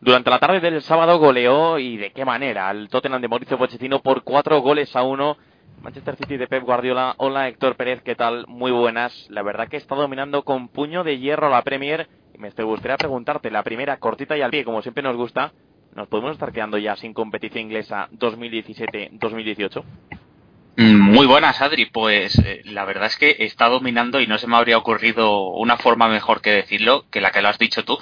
Durante la tarde del sábado goleó y de qué manera al Tottenham de Mauricio Pochettino por cuatro goles a uno. Manchester City de Pep Guardiola. Hola Héctor Pérez, ¿qué tal? Muy buenas. La verdad que está dominando con puño de hierro la Premier. Y me gustaría preguntarte, la primera cortita y al pie, como siempre nos gusta, ¿nos podemos estar quedando ya sin competición inglesa 2017-2018? Mm, muy buenas, Adri. Pues eh, la verdad es que está dominando y no se me habría ocurrido una forma mejor que decirlo que la que lo has dicho tú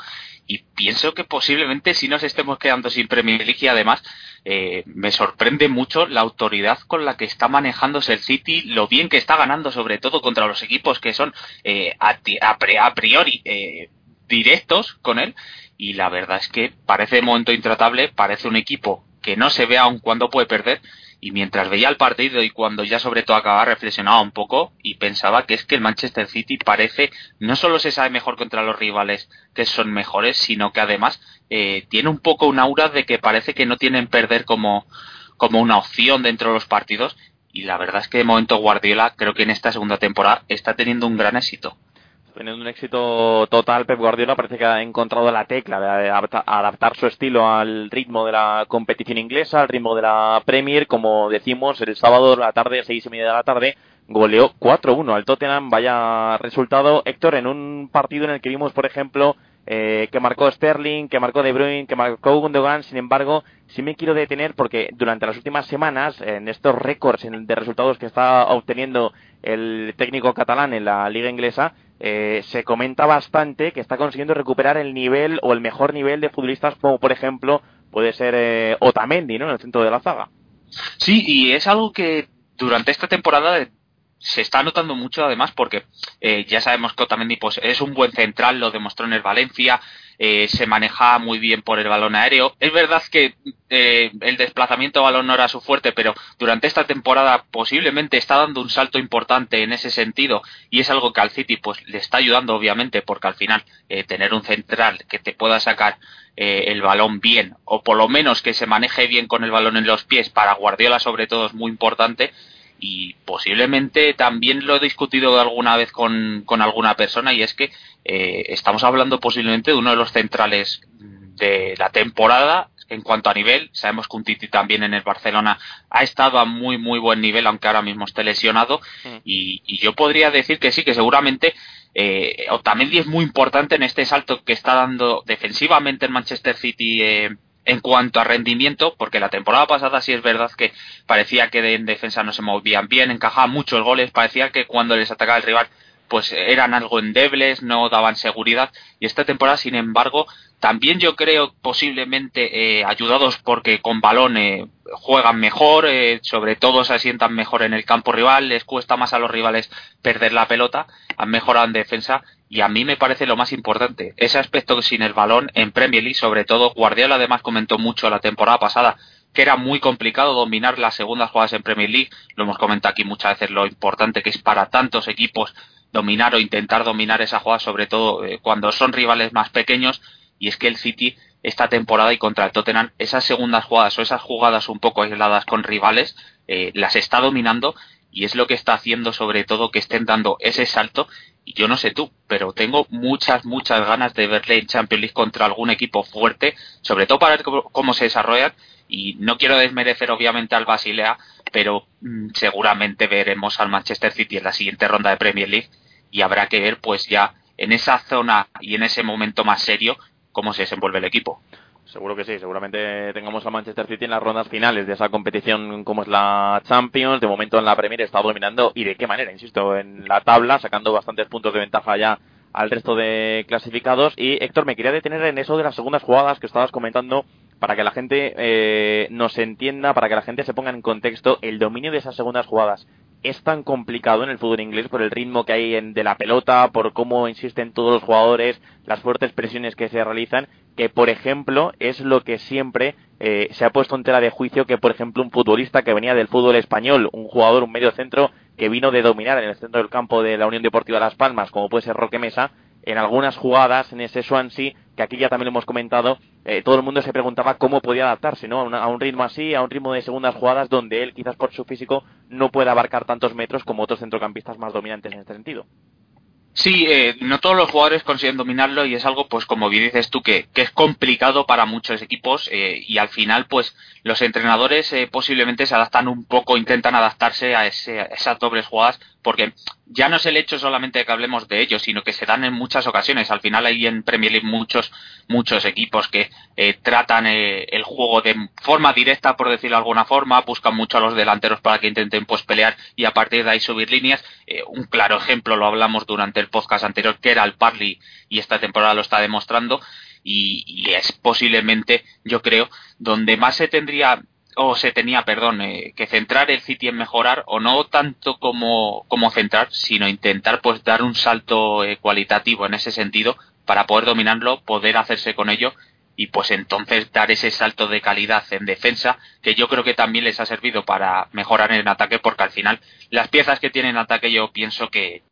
y pienso que posiblemente si nos estemos quedando sin Premier League además eh, me sorprende mucho la autoridad con la que está manejándose el City, lo bien que está ganando sobre todo contra los equipos que son eh, a, priori eh, directos con él. Y la verdad es que parece de momento intratable, parece un equipo que no se ve aun cuando puede perder y mientras veía el partido y cuando ya sobre todo acababa reflexionaba un poco y pensaba que es que el Manchester City parece no solo se sabe mejor contra los rivales que son mejores, sino que además eh, tiene un poco un aura de que parece que no tienen perder como, como una opción dentro de los partidos. Y la verdad es que de momento Guardiola creo que en esta segunda temporada está teniendo un gran éxito teniendo un éxito total, Pep Guardiola parece que ha encontrado la tecla de adaptar su estilo al ritmo de la competición inglesa, al ritmo de la Premier, como decimos, el sábado a la tarde, seis y media de la tarde, goleó 4-1 al Tottenham, vaya resultado, Héctor, en un partido en el que vimos, por ejemplo, eh, que marcó Sterling, que marcó De Bruyne, que marcó Gundogan, sin embargo, sí me quiero detener porque durante las últimas semanas, en estos récords de resultados que está obteniendo el técnico catalán en la liga inglesa, eh, se comenta bastante que está consiguiendo recuperar el nivel o el mejor nivel de futbolistas como por ejemplo puede ser eh, Otamendi, ¿no? En el centro de la zaga. Sí, y es algo que durante esta temporada se está notando mucho además porque eh, ya sabemos que Otamendi pues, es un buen central, lo demostró en el Valencia, eh, se maneja muy bien por el balón aéreo. Es verdad que eh, el desplazamiento de balón no era su fuerte, pero durante esta temporada posiblemente está dando un salto importante en ese sentido y es algo que al City pues le está ayudando obviamente porque al final eh, tener un central que te pueda sacar el balón bien o por lo menos que se maneje bien con el balón en los pies para Guardiola sobre todo es muy importante y posiblemente también lo he discutido alguna vez con, con alguna persona y es que eh, estamos hablando posiblemente de uno de los centrales de la temporada en cuanto a nivel. Sabemos que un Titi también en el Barcelona ha estado a muy, muy buen nivel, aunque ahora mismo esté lesionado. Mm. Y, y, yo podría decir que sí, que seguramente eh, Otamendi es muy importante en este salto que está dando defensivamente en Manchester City eh, en cuanto a rendimiento, porque la temporada pasada sí es verdad que parecía que en defensa no se movían bien, encajaban muchos goles, parecía que cuando les atacaba el rival pues eran algo endebles, no daban seguridad y esta temporada sin embargo también yo creo posiblemente eh, ayudados porque con balón eh, juegan mejor, eh, sobre todo se asientan mejor en el campo rival, les cuesta más a los rivales perder la pelota, han mejorado en defensa y a mí me parece lo más importante, ese aspecto sin el balón en Premier League, sobre todo Guardiola además comentó mucho la temporada pasada que era muy complicado dominar las segundas jugadas en Premier League, lo hemos comentado aquí muchas veces lo importante que es para tantos equipos dominar o intentar dominar esa jugada, sobre todo eh, cuando son rivales más pequeños, y es que el City esta temporada y contra el Tottenham, esas segundas jugadas o esas jugadas un poco aisladas con rivales, eh, las está dominando y es lo que está haciendo sobre todo que estén dando ese salto y yo no sé tú, pero tengo muchas, muchas ganas de verle en Champions League contra algún equipo fuerte, sobre todo para ver cómo, se desarrollan y no quiero desmerecer obviamente al Basilea, pero mm, seguramente veremos al Manchester City en la siguiente ronda de Premier League y habrá que ver pues ya en esa zona y en ese momento más serio cómo se desenvuelve el equipo. Seguro que sí, seguramente tengamos a Manchester City en las rondas finales de esa competición como es la Champions. De momento en la Premier está dominando y de qué manera, insisto, en la tabla, sacando bastantes puntos de ventaja ya al resto de clasificados. Y Héctor, me quería detener en eso de las segundas jugadas que estabas comentando para que la gente eh, nos entienda, para que la gente se ponga en contexto el dominio de esas segundas jugadas es tan complicado en el fútbol inglés por el ritmo que hay en, de la pelota, por cómo insisten todos los jugadores, las fuertes presiones que se realizan, que por ejemplo es lo que siempre eh, se ha puesto en tela de juicio que por ejemplo un futbolista que venía del fútbol español, un jugador, un medio centro que vino de dominar en el centro del campo de la Unión Deportiva Las Palmas, como puede ser Roque Mesa, en algunas jugadas en ese Swansea, que aquí ya también lo hemos comentado, eh, todo el mundo se preguntaba cómo podía adaptarse ¿no? A, un ritmo así, a un ritmo de segundas jugadas donde él quizás por su físico no puede abarcar tantos metros como otros centrocampistas más dominantes en este sentido. Sí, eh, no todos los jugadores consiguen dominarlo y es algo, pues como bien dices tú, que, que es complicado para muchos equipos eh, y al final, pues los entrenadores eh, posiblemente se adaptan un poco, intentan adaptarse a, ese, a esas dobles jugadas porque ya no es el hecho solamente de que hablemos de ellos, sino que se dan en muchas ocasiones. Al final hay en Premier League muchos, muchos equipos que eh, tratan eh, el juego de forma directa, por decirlo de alguna forma, buscan mucho a los delanteros para que intenten pues pelear y a partir de ahí subir líneas. Eh, un claro ejemplo lo hablamos durante el podcast anterior, que era el Parley, y esta temporada lo está demostrando. Y, y es posiblemente, yo creo, donde más se tendría o se tenía, perdón, eh, que centrar el City en mejorar, o no tanto como, como centrar, sino intentar pues dar un salto eh, cualitativo en ese sentido para poder dominarlo, poder hacerse con ello y pues entonces dar ese salto de calidad en defensa que yo creo que también les ha servido para mejorar en ataque porque al final las piezas que tienen en ataque yo pienso que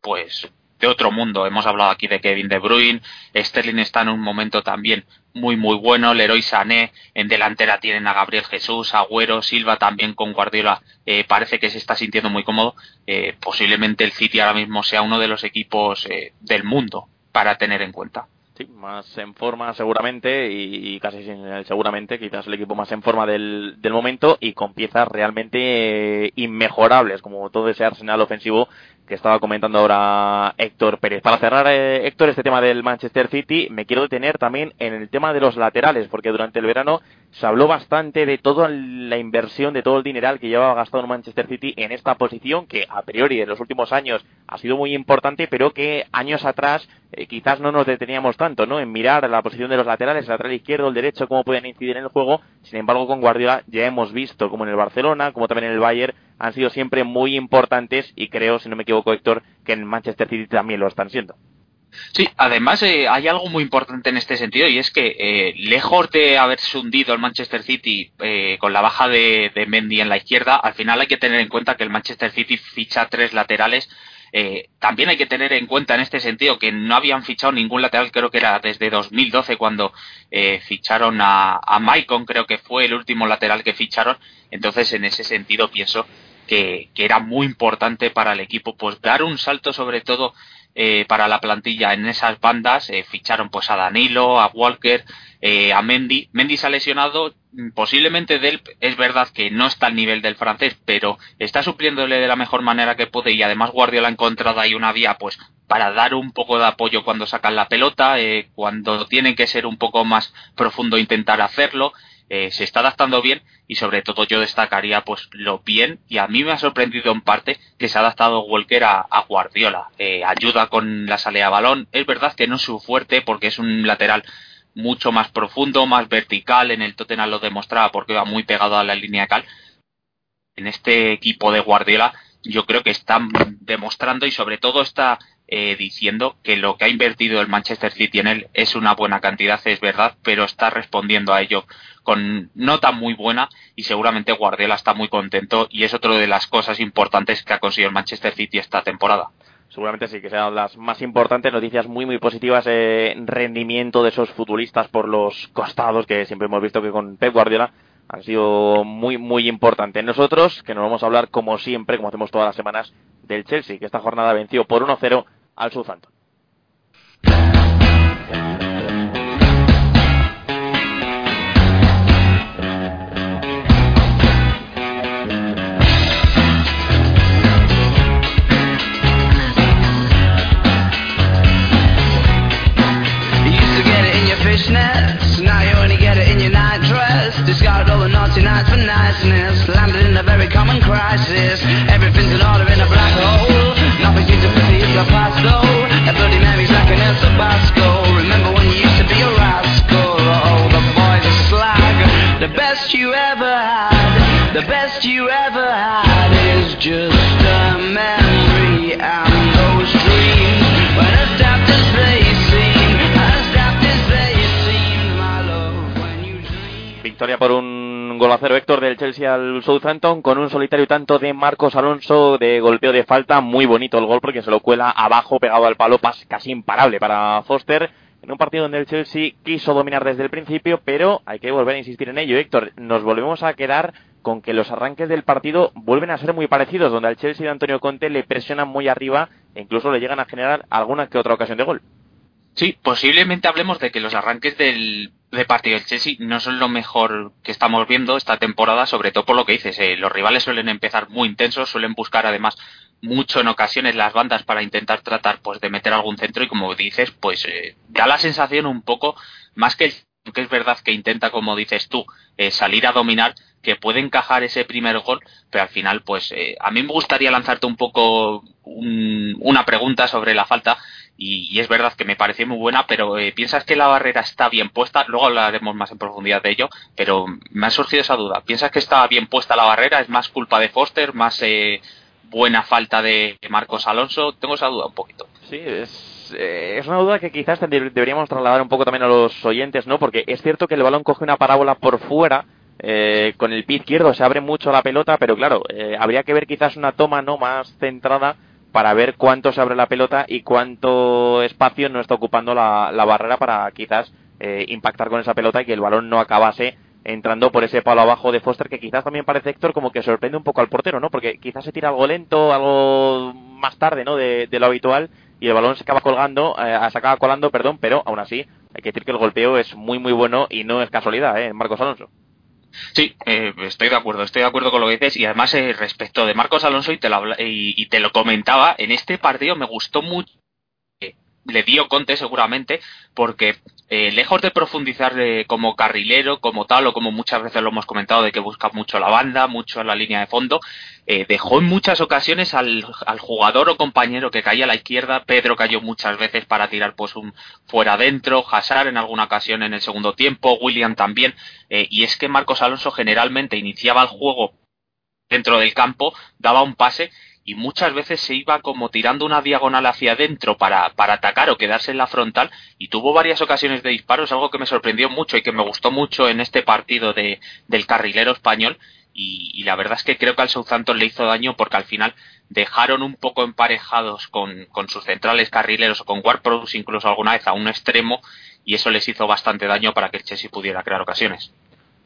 pues de otro mundo. Hemos hablado aquí de Kevin De Bruyne, Sterling está en un momento también muy muy bueno, Leroy Sané, en delantera tienen a Gabriel Jesús, Agüero, Silva también con Guardiola, eh, parece que se está sintiendo muy cómodo. Eh, posiblemente el City ahora mismo sea uno de los equipos eh, del mundo para tener en cuenta. Sí, más en forma seguramente y, casi sin el seguramente, quizás el equipo más en forma del, del momento y con piezas realmente inmejorables, como todo ese arsenal ofensivo que estaba comentando ahora Héctor Pérez. Para cerrar, eh, Héctor, este tema del Manchester City, me quiero detener también en el tema de los laterales, porque durante el verano se habló bastante de toda la inversión, de todo el dineral que llevaba gastado el Manchester City en esta posición, que a priori en los últimos años ha sido muy importante, pero que años atrás eh, quizás no nos deteníamos tanto, ¿no? En mirar la posición de los laterales, el lateral izquierdo, el derecho, cómo pueden incidir en el juego. Sin embargo, con Guardiola ya hemos visto, como en el Barcelona, como también en el Bayern, han sido siempre muy importantes y creo, si no me equivoco, Héctor, que en Manchester City también lo están siendo. Sí, además eh, hay algo muy importante en este sentido y es que eh, lejos de haberse hundido el Manchester City eh, con la baja de, Mendy en la izquierda, al final hay que tener en cuenta que el Manchester City ficha tres laterales. Eh, también hay que tener en cuenta en este sentido que no habían fichado ningún lateral, creo que era desde 2012 cuando ficharon a, a Maicon, creo que fue el último lateral que ficharon. Entonces, en ese sentido, pienso que, era muy importante para el equipo pues dar un salto sobre todo eh, para la plantilla en esas bandas eh, ficharon pues a Danilo a Walker eh, a Mendy. Mendy se ha lesionado posiblemente Delp es verdad que no está al nivel del francés pero está supliéndole de la mejor manera que puede y además Guardiola ha encontrado ahí una vía pues para dar un poco de apoyo cuando sacan la pelota cuando tienen que ser un poco más profundo intentar hacerlo eh, se está adaptando bien y sobre todo yo destacaría pues lo bien y a mí me ha sorprendido en parte que se ha adaptado Walker a, Guardiola. Eh, ayuda con la salida de balón. Es verdad que no es su fuerte porque es un lateral mucho más profundo más vertical. En el Tottenham lo demostraba porque va muy pegado a la línea cal. En este equipo de Guardiola yo creo que están demostrando y sobre todo está eh, diciendo que lo que ha invertido el Manchester City en él es una buena cantidad, es verdad, pero está respondiendo a ello con nota muy buena y seguramente Guardiola está muy contento y es otra de las cosas importantes que ha conseguido el Manchester City esta temporada. Seguramente sí, que sean las más importantes noticias muy muy positivas eh, rendimiento de esos futbolistas por los costados que siempre hemos visto que con Pep Guardiola han sido muy muy importantes. Nosotros, que nos vamos a hablar como siempre, como hacemos todas las semanas, del Chelsea, que esta jornada venció por 1-0 al Southampton. Chelsea al Southampton con un solitario tanto de Marcos Alonso de golpeo de falta. Muy bonito el gol porque se lo cuela abajo pegado al palo, casi imparable para Foster. En un partido donde el Chelsea quiso dominar desde el principio, pero hay que volver a insistir en ello. Héctor, nos volvemos a quedar con que los arranques del partido vuelven a ser muy parecidos, donde al Chelsea de Antonio Conte le presionan muy arriba e incluso le llegan a generar alguna que otra ocasión de gol. Sí, posiblemente hablemos de que los arranques del partido del Chelsea no son lo mejor que estamos viendo esta temporada, sobre todo por lo que dices. Eh, los rivales suelen empezar muy intensos, suelen buscar además mucho en ocasiones las bandas para intentar tratar pues de meter algún centro y como dices, pues eh, da la sensación un poco más que que es verdad que intenta, como dices tú, eh, salir a dominar, que puede encajar ese primer gol, pero al final, pues a mí me gustaría lanzarte un poco una pregunta sobre la falta y, es verdad que me pareció muy buena, pero eh, ¿piensas que la barrera está bien puesta? Luego hablaremos más en profundidad de ello, pero me ha surgido esa duda. ¿Piensas que está bien puesta la barrera? ¿Es más culpa de Foster? ¿Más eh, buena falta de Marcos Alonso? Tengo esa duda un poquito. Sí, es, eh, es una duda que quizás deberíamos trasladar un poco también a los oyentes, ¿no? Porque es cierto que el balón coge una parábola por fuera, con el pie izquierdo se abre mucho la pelota, pero claro, habría que ver quizás una toma no más centrada para ver cuánto se abre la pelota y cuánto espacio no está ocupando la, barrera para quizás eh, impactar con esa pelota y que el balón no acabase entrando por ese palo abajo de Foster que quizás también parece Héctor como que sorprende un poco al portero, ¿no? Porque quizás se tira algo lento, algo más tarde, ¿no? De, lo habitual y el balón se acaba colgando, eh, se acaba colando, perdón, pero aún así hay que decir que el golpeo es muy muy bueno y no es casualidad, ¿eh? Marcos Alonso. Sí, eh, estoy de acuerdo, estoy de acuerdo con lo que dices y además eh, respecto de Marcos Alonso y te, lo, y, te lo comentaba, en este partido me gustó mucho le dio Conte seguramente, porque eh, lejos de profundizar como carrilero, como tal, o como muchas veces lo hemos comentado, de que busca mucho la banda, mucho la línea de fondo, eh, dejó en muchas ocasiones al, jugador o compañero que caía a la izquierda, Pedro cayó muchas veces para tirar pues un fuera adentro, Hazard en alguna ocasión en el segundo tiempo, William también, eh, y es que Marcos Alonso generalmente iniciaba el juego dentro del campo, daba un pase y muchas veces se iba como tirando una diagonal hacia adentro para, para atacar o quedarse en la frontal y tuvo varias ocasiones de disparos, algo que me sorprendió mucho y que me gustó mucho en este partido de, del carrilero español y, la verdad es que creo que al Southampton le hizo daño porque al final dejaron un poco emparejados con, con sus centrales carrileros o con Ward incluso alguna vez a un extremo y eso les hizo bastante daño para que el Chelsea pudiera crear ocasiones.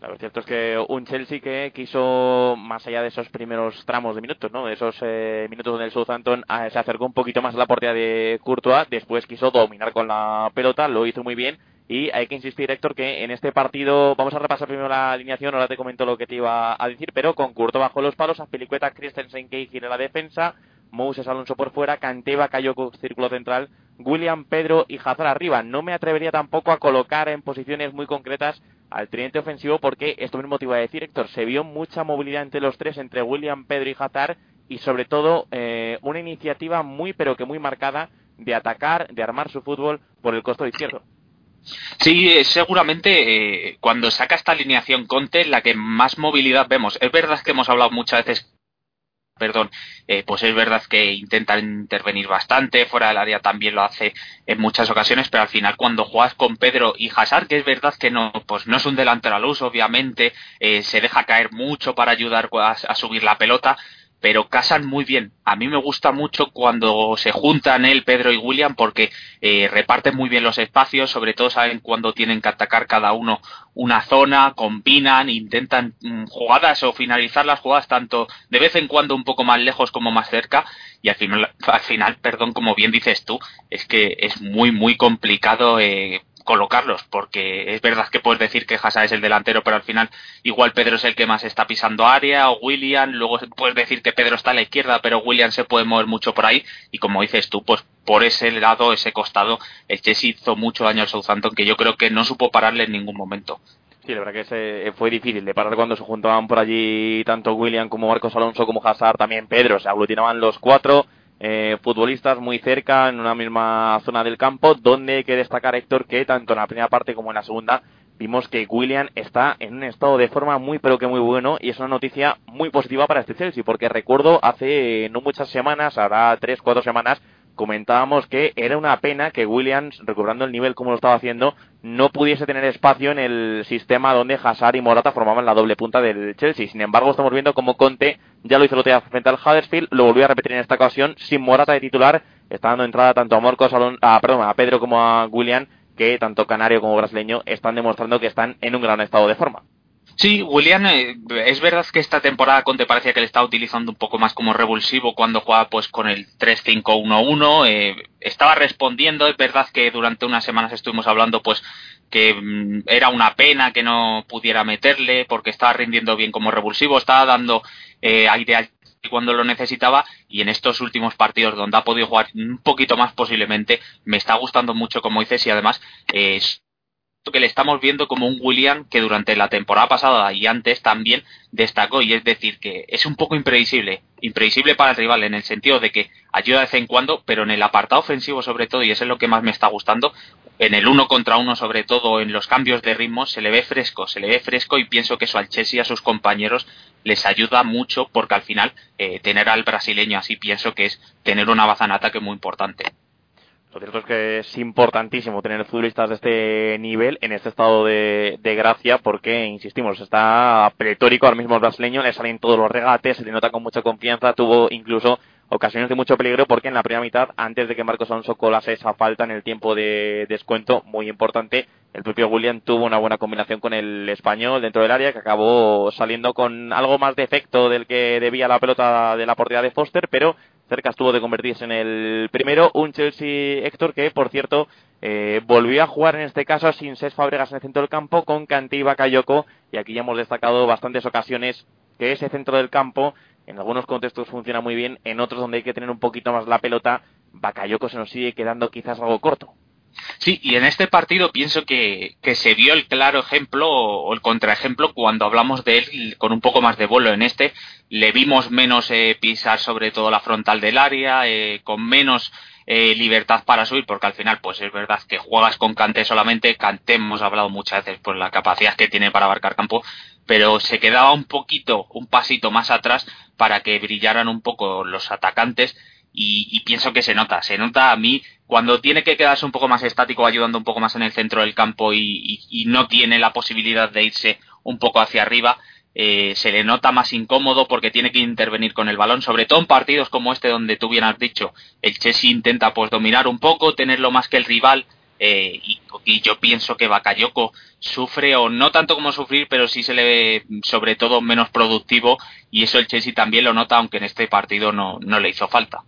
Lo cierto es que un Chelsea que quiso, más allá de esos primeros tramos de minutos, ¿no? De esos eh, minutos donde el Southampton ah, se acercó un poquito más a la portería de Courtois, después quiso dominar con la pelota, lo hizo muy bien. Y hay que insistir, Héctor, que en este partido, vamos a repasar primero la alineación, ahora te comento lo que te iba a decir, pero con Courtois bajo los palos, a Pelicueta, Christensen, Cage en la defensa, Moses Alonso por fuera, Canteva cayó con círculo central, William, Pedro y Hazard arriba. No me atrevería tampoco a colocar en posiciones muy concretas al tridente ofensivo porque esto mismo te iba a decir, Héctor, se vio mucha movilidad entre los tres, entre William, Pedro y Hazard y sobre todo eh, una iniciativa muy pero que muy marcada de atacar, de armar su fútbol por el costado izquierdo. Sí, eh, seguramente eh, cuando saca esta alineación Conte, la que más movilidad vemos. Es verdad que hemos hablado muchas veces perdón, eh, pues es verdad que intenta intervenir bastante, fuera del área también lo hace en muchas ocasiones, pero al final cuando juegas con Pedro y Hazard, que es verdad que no, pues no es un delantero a luz, obviamente, eh, se deja caer mucho para ayudar a subir la pelota, pero casan muy bien. A mí me gusta mucho cuando se juntan él, Pedro y William, porque eh, reparten muy bien los espacios, sobre todo saben cuándo tienen que atacar cada uno una zona, combinan, intentan mm, jugadas o finalizar las jugadas tanto de vez en cuando un poco más lejos como más cerca, y al final, al final perdón, como bien dices tú, es que es muy, muy complicado eh, colocarlos, porque es verdad que puedes decir que Hazard es el delantero, pero al final igual Pedro es el que más está pisando área, o William, luego puedes decir que Pedro está a la izquierda, pero William se puede mover mucho por ahí, y como dices tú, pues por ese lado, ese costado, el Chelsea hizo mucho daño al Southampton, que yo creo que no supo pararle en ningún momento. Sí, la verdad que fue difícil de parar cuando se juntaban por allí tanto William como Marcos Alonso como Hazard, también Pedro, se aglutinaban los cuatro, eh, futbolistas muy cerca en una misma zona del campo, donde hay que destacar, Héctor, que tanto en la primera parte como en la segunda vimos que William está en un estado de forma muy pero que muy bueno y es una noticia muy positiva para este Chelsea, porque recuerdo hace no muchas semanas, ahora tres, cuatro semanas, comentábamos que era una pena que Williams, recobrando el nivel como lo estaba haciendo, no pudiese tener espacio en el sistema donde Hazard y Morata formaban la doble punta del Chelsea. Sin embargo, estamos viendo como Conte ya lo hizo el otro día frente al Huddersfield, lo volvió a repetir en esta ocasión sin Morata de titular, está dando entrada tanto a Marcos, a, perdón, a Pedro como a William, que tanto canario como brasileño están demostrando que están en un gran estado de forma. Sí, William, eh, es verdad que esta temporada Conte parecía que le estaba utilizando un poco más como revulsivo cuando jugaba pues con el 3-5-1-1, eh, estaba respondiendo, es verdad que durante unas semanas estuvimos hablando pues que mm, era una pena que no pudiera meterle porque estaba rindiendo bien como revulsivo, estaba dando eh, aire cuando lo necesitaba. Y en estos últimos partidos donde ha podido jugar un poquito más posiblemente me está gustando mucho como dices y además es que le estamos viendo como un William que durante la temporada pasada y antes también destacó y es decir que es un poco imprevisible, imprevisible para el rival en el sentido de que ayuda de vez en cuando, pero en el apartado ofensivo sobre todo y eso es lo que más me está gustando, en el uno contra uno sobre todo en los cambios de ritmo se le ve fresco, se le ve fresco y pienso que eso al Chelsea y a sus compañeros les ayuda mucho porque al final eh, tener al brasileño así pienso que es tener una baza en ataque muy importante. Lo cierto es que es importantísimo tener futbolistas de este nivel en este estado de, gracia porque, insistimos, está pletórico. Ahora mismo el brasileño, le salen todos los regates, se le nota con mucha confianza, tuvo incluso ocasiones de mucho peligro porque en la primera mitad, antes de que Marcos Alonso colase esa falta en el tiempo de descuento, muy importante, el propio William tuvo una buena combinación con el español dentro del área que acabó saliendo con algo más de efecto del que debía la pelota de la portería de Foster, pero cerca estuvo de convertirse en el primero. Un Chelsea Héctor que, por cierto, eh, volvió a jugar en este caso sin Ses Fabregas en el centro del campo con Kanté y Bakayoko. Y aquí ya hemos destacado bastantes ocasiones que ese centro del campo en algunos contextos funciona muy bien, en otros donde hay que tener un poquito más la pelota, Bakayoko se nos sigue quedando quizás algo corto. Sí, y en este partido pienso que, que se vio el claro ejemplo o el contraejemplo cuando hablamos de él con un poco más de vuelo. En este le vimos menos eh, pisar sobre todo la frontal del área, eh, con menos eh, libertad para subir, porque al final, pues es verdad que juegas con Canté solamente. Canté hemos hablado muchas veces por la capacidad que tiene para abarcar campo, pero se quedaba un poquito, un pasito más atrás para que brillaran un poco los atacantes y, pienso que se nota, se nota a mí cuando tiene que quedarse un poco más estático ayudando un poco más en el centro del campo y, no tiene la posibilidad de irse un poco hacia arriba, eh, se le nota más incómodo porque tiene que intervenir con el balón, sobre todo en partidos como este donde tú bien has dicho, el Chelsea intenta pues dominar un poco, tenerlo más que el rival eh, y, yo pienso que Bakayoko sufre o no tanto como sufrir, pero sí se le ve sobre todo menos productivo y eso el Chelsea también lo nota aunque en este partido no, no le hizo falta.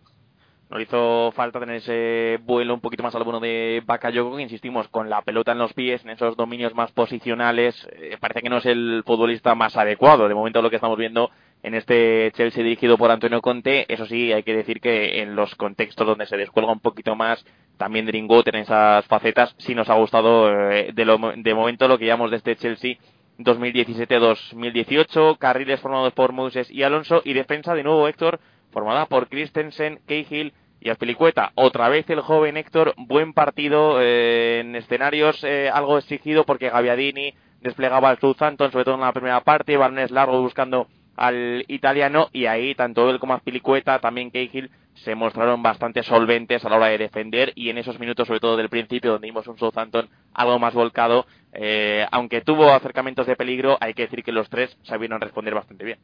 No hizo falta tener ese vuelo un poquito más al bueno de Bakayoko, que insistimos, con la pelota en los pies, en esos dominios más posicionales, eh, parece que no es el futbolista más adecuado. De momento lo que estamos viendo en este Chelsea dirigido por Antonio Conte, eso sí, hay que decir que en los contextos donde se descuelga un poquito más, también Dringot en esas facetas, sí nos ha gustado eh, de, lo, de momento lo que llamamos de este Chelsea 2017-2018, carriles formados por Moses y Alonso, y defensa de nuevo Héctor formada por Christensen, Cahill y Aspilicueta. Otra vez el joven Héctor, buen partido eh, en escenarios eh, algo exigido porque Gaviadini desplegaba al Southampton, sobre todo en la primera parte, balones largo buscando al italiano y ahí tanto él como Aspilicueta, también Cahill se mostraron bastante solventes a la hora de defender y en esos minutos, sobre todo del principio, donde vimos un Southampton algo más volcado, eh, aunque tuvo acercamientos de peligro, hay que decir que los tres sabieron responder bastante bien.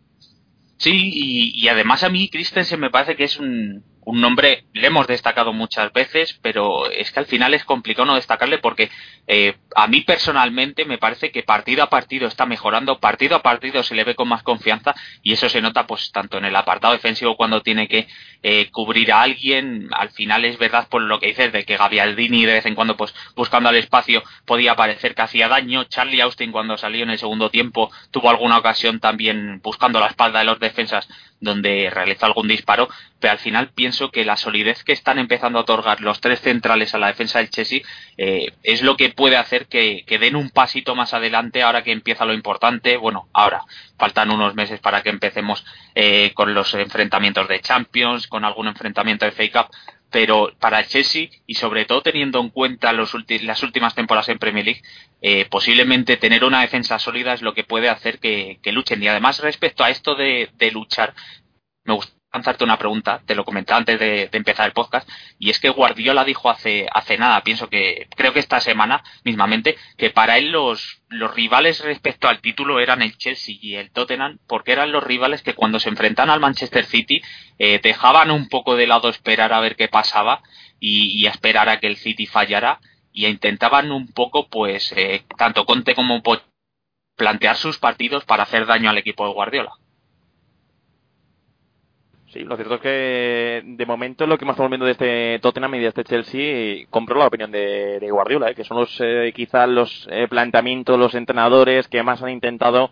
Sí, y, además a mí Christensen me parece que es un, un nombre, le hemos destacado muchas veces, pero es que al final es complicado no destacarle porque eh, a mí personalmente me parece que partido a partido está mejorando, partido a partido se le ve con más confianza y eso se nota pues tanto en el apartado defensivo cuando tiene que eh, cubrir a alguien, al final es verdad por lo que dices de que Gavialdini de vez en cuando pues buscando al espacio podía parecer que hacía daño, Charlie Austin cuando salió en el segundo tiempo tuvo alguna ocasión también buscando la espalda de los defensas donde realizó algún disparo, pero al final pienso que la solidez que están empezando a otorgar los tres centrales a la defensa del Chelsea eh, es lo que puede hacer que, den un pasito más adelante ahora que empieza lo importante. Bueno, ahora faltan unos meses para que empecemos eh, con los enfrentamientos de Champions, con algún enfrentamiento de Fake Up, pero para el Chelsea y sobre todo teniendo en cuenta los las últimas temporadas en Premier League, eh, posiblemente tener una defensa sólida es lo que puede hacer que, luchen. Y además respecto a esto de, luchar, me gusta lanzarte una pregunta, te lo comentaba antes de, empezar el podcast, y es que Guardiola dijo hace, hace nada, pienso que, creo que esta semana mismamente, que para él los, los rivales respecto al título eran el Chelsea y el Tottenham, porque eran los rivales que cuando se enfrentan al Manchester City eh, dejaban un poco de lado esperar a ver qué pasaba y, esperar a que el City fallara y intentaban un poco, pues, eh, tanto Conte como plantear sus partidos para hacer daño al equipo de Guardiola. Sí, lo cierto es que de momento lo que más estamos viendo de este Tottenham y de este Chelsea, compro la opinión de, Guardiola, ¿eh? que son los eh, quizás los eh, planteamientos, los entrenadores que más han intentado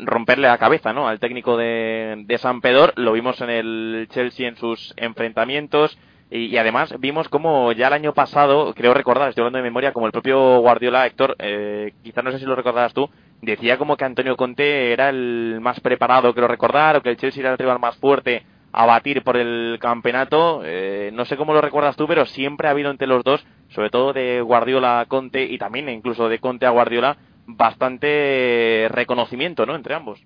romperle la cabeza ¿no? al técnico de, San Pedro. Lo vimos en el Chelsea en sus enfrentamientos. Y, además vimos como ya el año pasado, creo recordar, estoy hablando de memoria, como el propio Guardiola, Héctor, eh, quizás no sé si lo recordarás tú, decía como que Antonio Conte era el más preparado, creo recordar, o que el Chelsea era el rival más fuerte a batir por el campeonato. Eh, no sé cómo lo recuerdas tú, pero siempre ha habido entre los dos, sobre todo de Guardiola a Conte y también incluso de Conte a Guardiola, bastante reconocimiento, ¿no? Entre ambos.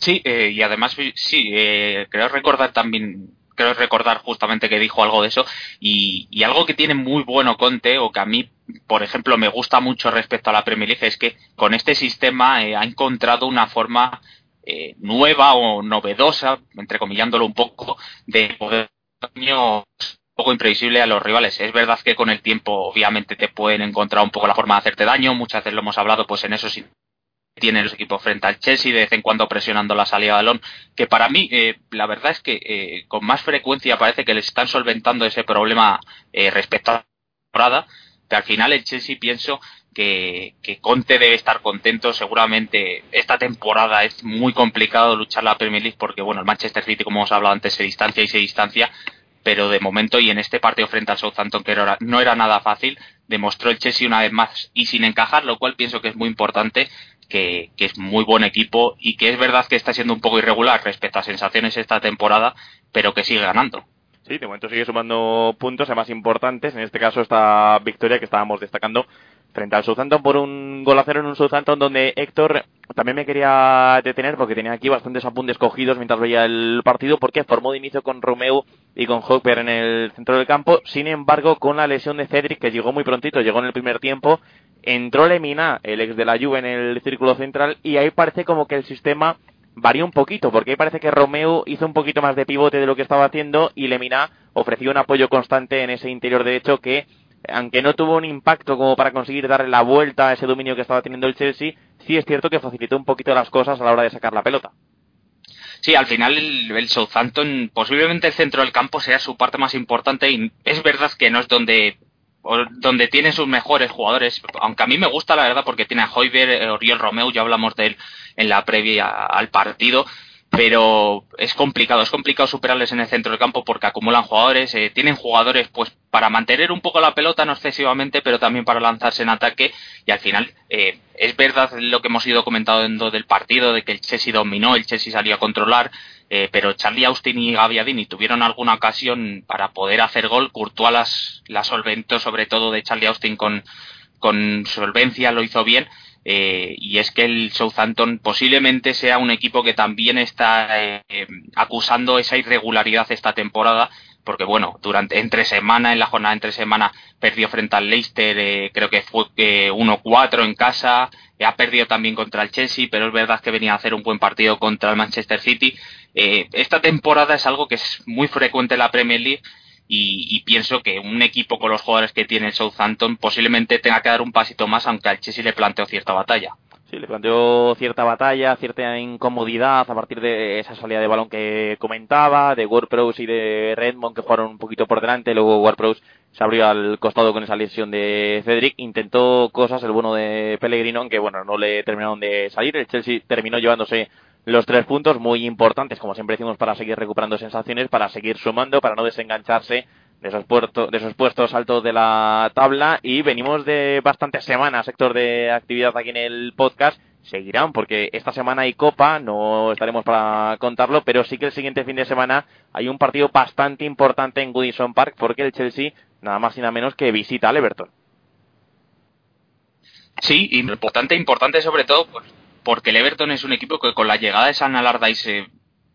Sí, eh, y además sí, eh, creo recordar también creo recordar justamente que dijo algo de eso y, algo que tiene muy bueno Conte o que a mí por ejemplo me gusta mucho respecto a la Premier League es que con este sistema ha encontrado una forma eh, nueva o novedosa, entrecomillándolo un poco, de poder un poco imprevisible a los rivales. Es verdad que con el tiempo obviamente te pueden encontrar un poco la forma de hacerte daño, muchas veces lo hemos hablado, pues en eso sí tienen los equipos frente al Chelsea, de vez en cuando presionando la salida de balón, que para mí eh, la verdad es que eh, con más frecuencia parece que les están solventando ese problema respecto a la temporada, que al final el Chelsea pienso que, Conte debe estar contento. Seguramente esta temporada es muy complicado luchar la Premier League porque, bueno, el Manchester City, como hemos hablado antes, se distancia y se distancia. Pero de momento y en este partido frente al Southampton, que no era nada fácil, demostró el Chelsea una vez más y sin encajar, lo cual pienso que es muy importante, que, que, es muy buen equipo y que es verdad que está siendo un poco irregular respecto a sensaciones esta temporada, pero que sigue ganando. Sí, de momento sigue sumando puntos, además importantes. En este caso, esta victoria que estábamos destacando frente al Southampton por un gol a cero en un Southampton donde Héctor también me quería detener porque tenía aquí bastantes apuntes cogidos mientras veía el partido porque formó de inicio con Romeo y con Hopper en el centro del campo. Sin embargo, con la lesión de Cedric que llegó muy prontito, llegó en el primer tiempo, entró Lemina, el ex de la Juve, en el círculo central y ahí parece como que el sistema varió un poquito porque ahí parece que Romeo hizo un poquito más de pivote de lo que estaba haciendo y Lemina ofreció un apoyo constante en ese interior derecho que aunque no tuvo un impacto como para conseguir darle la vuelta a ese dominio que estaba teniendo el Chelsea, sí es cierto que facilitó un poquito las cosas a la hora de sacar la pelota. Sí, al final el, Southampton, posiblemente el centro del campo sea su parte más importante y es verdad que no es donde donde tiene sus mejores jugadores, aunque a mí me gusta la verdad porque tiene a Hoiber, eh, Oriol Romeu, ya hablamos de él en la previa al partido, pero es complicado, es complicado superarles en el centro del campo porque acumulan jugadores, eh, tienen jugadores pues para mantener un poco la pelota, no excesivamente, pero también para lanzarse en ataque. Y al final eh, es verdad lo que hemos ido comentando del partido, de que el Chelsea dominó, el Chelsea salió a controlar, eh, pero Charlie Austin y Gaviadini tuvieron alguna ocasión para poder hacer gol, Courtois las, las solventó sobre todo de Charlie Austin con, con solvencia, lo hizo bien, eh, y es que el Southampton posiblemente sea un equipo que también está eh, acusando esa irregularidad esta temporada porque bueno, durante entre semana, en la jornada entre semana, perdió frente al Leicester, eh, creo que fue 1-4 en casa, ha perdido también contra el Chelsea, pero es verdad que venía a hacer un buen partido contra el Manchester City. esta temporada es algo que es muy frecuente en la Premier League y, pienso que un equipo con los jugadores que tiene el Southampton posiblemente tenga que dar un pasito más, aunque al Chelsea le planteó cierta batalla. Sí, le planteó cierta batalla, cierta incomodidad a partir de esa salida de balón que comentaba, de WordPress y de Redmond que jugaron un poquito por delante, luego WordPress se abrió al costado con esa lesión de Cedric, intentó cosas el bueno de Pellegrino, aunque bueno, no le terminaron de salir, el Chelsea terminó llevándose los tres puntos muy importantes, como siempre decimos, para seguir recuperando sensaciones, para seguir sumando, para no desengancharse de esos, puertos, de esos puestos altos de la tabla. Y venimos de bastantes semanas, sector de actividad aquí en el podcast. Seguirán, porque esta semana hay Copa, no estaremos para contarlo, pero sí que el siguiente fin de semana hay un partido bastante importante en Goodison Park, porque el Chelsea, nada más y nada menos que visita al Everton. Sí, importante, importante sobre todo, pues porque el Everton es un equipo que con la llegada de San Allardyce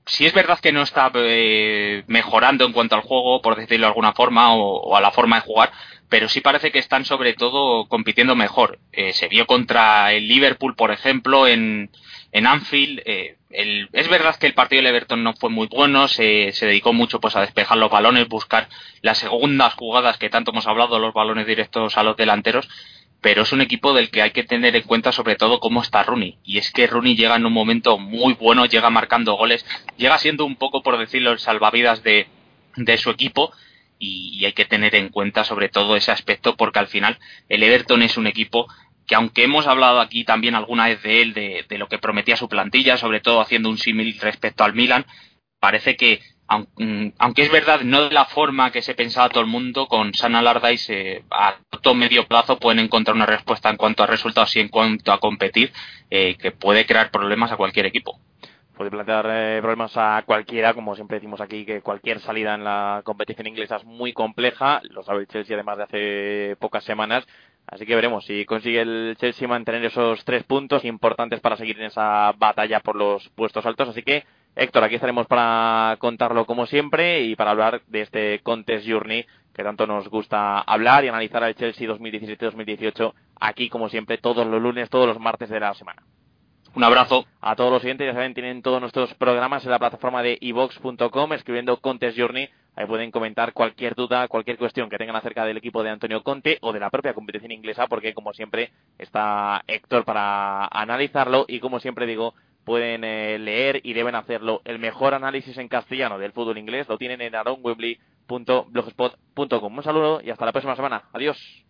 si es verdad que no está eh, mejorando en cuanto al juego, por decirlo de alguna forma, o, a la forma de jugar, pero sí parece que están sobre todo compitiendo mejor. Eh, se vio contra el Liverpool, por ejemplo, en, en Anfield. Eh, es verdad que el partido del Everton no fue muy bueno, se, se, dedicó mucho pues a despejar los balones, buscar las segundas jugadas que tanto hemos hablado, los balones directos a los delanteros, pero es un equipo del que hay que tener en cuenta sobre todo cómo está Rooney. Y es que Rooney llega en un momento muy bueno, llega marcando goles, llega siendo un poco, por decirlo, el salvavidas de, de su equipo. Y, hay que tener en cuenta sobre todo ese aspecto porque al final el Everton es un equipo que aunque hemos hablado aquí también alguna vez de él, de, de lo que prometía su plantilla, sobre todo haciendo un símil respecto al Milan, parece que Mm, aunque es verdad, no de la forma que se pensaba todo el mundo, con San Allardyce a corto medio plazo pueden encontrar una respuesta en cuanto a resultados y en cuanto a competir eh, que puede crear problemas a cualquier equipo. Puede plantear eh, problemas a cualquiera, como siempre decimos aquí, que cualquier salida en la competición inglesa es muy compleja, lo sabe el Chelsea además de hace pocas semanas, Así que veremos si consigue el Chelsea mantener esos tres puntos importantes para seguir en esa batalla por los puestos altos. Así que Héctor, aquí estaremos para contarlo como siempre y para hablar de este Contest Journey que tanto nos gusta hablar y analizar al Chelsea 2017-2018 aquí como siempre todos los lunes, todos los martes de la semana. Un abrazo. A todos los siguientes, ya saben, tienen todos nuestros programas en la plataforma de evox.com escribiendo Contest Journey. Ahí pueden comentar cualquier duda, cualquier cuestión que tengan acerca del equipo de Antonio Conte o de la propia competición inglesa, porque como siempre está Héctor para analizarlo y como siempre digo, pueden eh, leer y deben hacerlo. El mejor análisis en castellano del fútbol inglés lo tienen en aronwembley.blogspot.com. Un saludo y hasta la próxima semana. Adiós.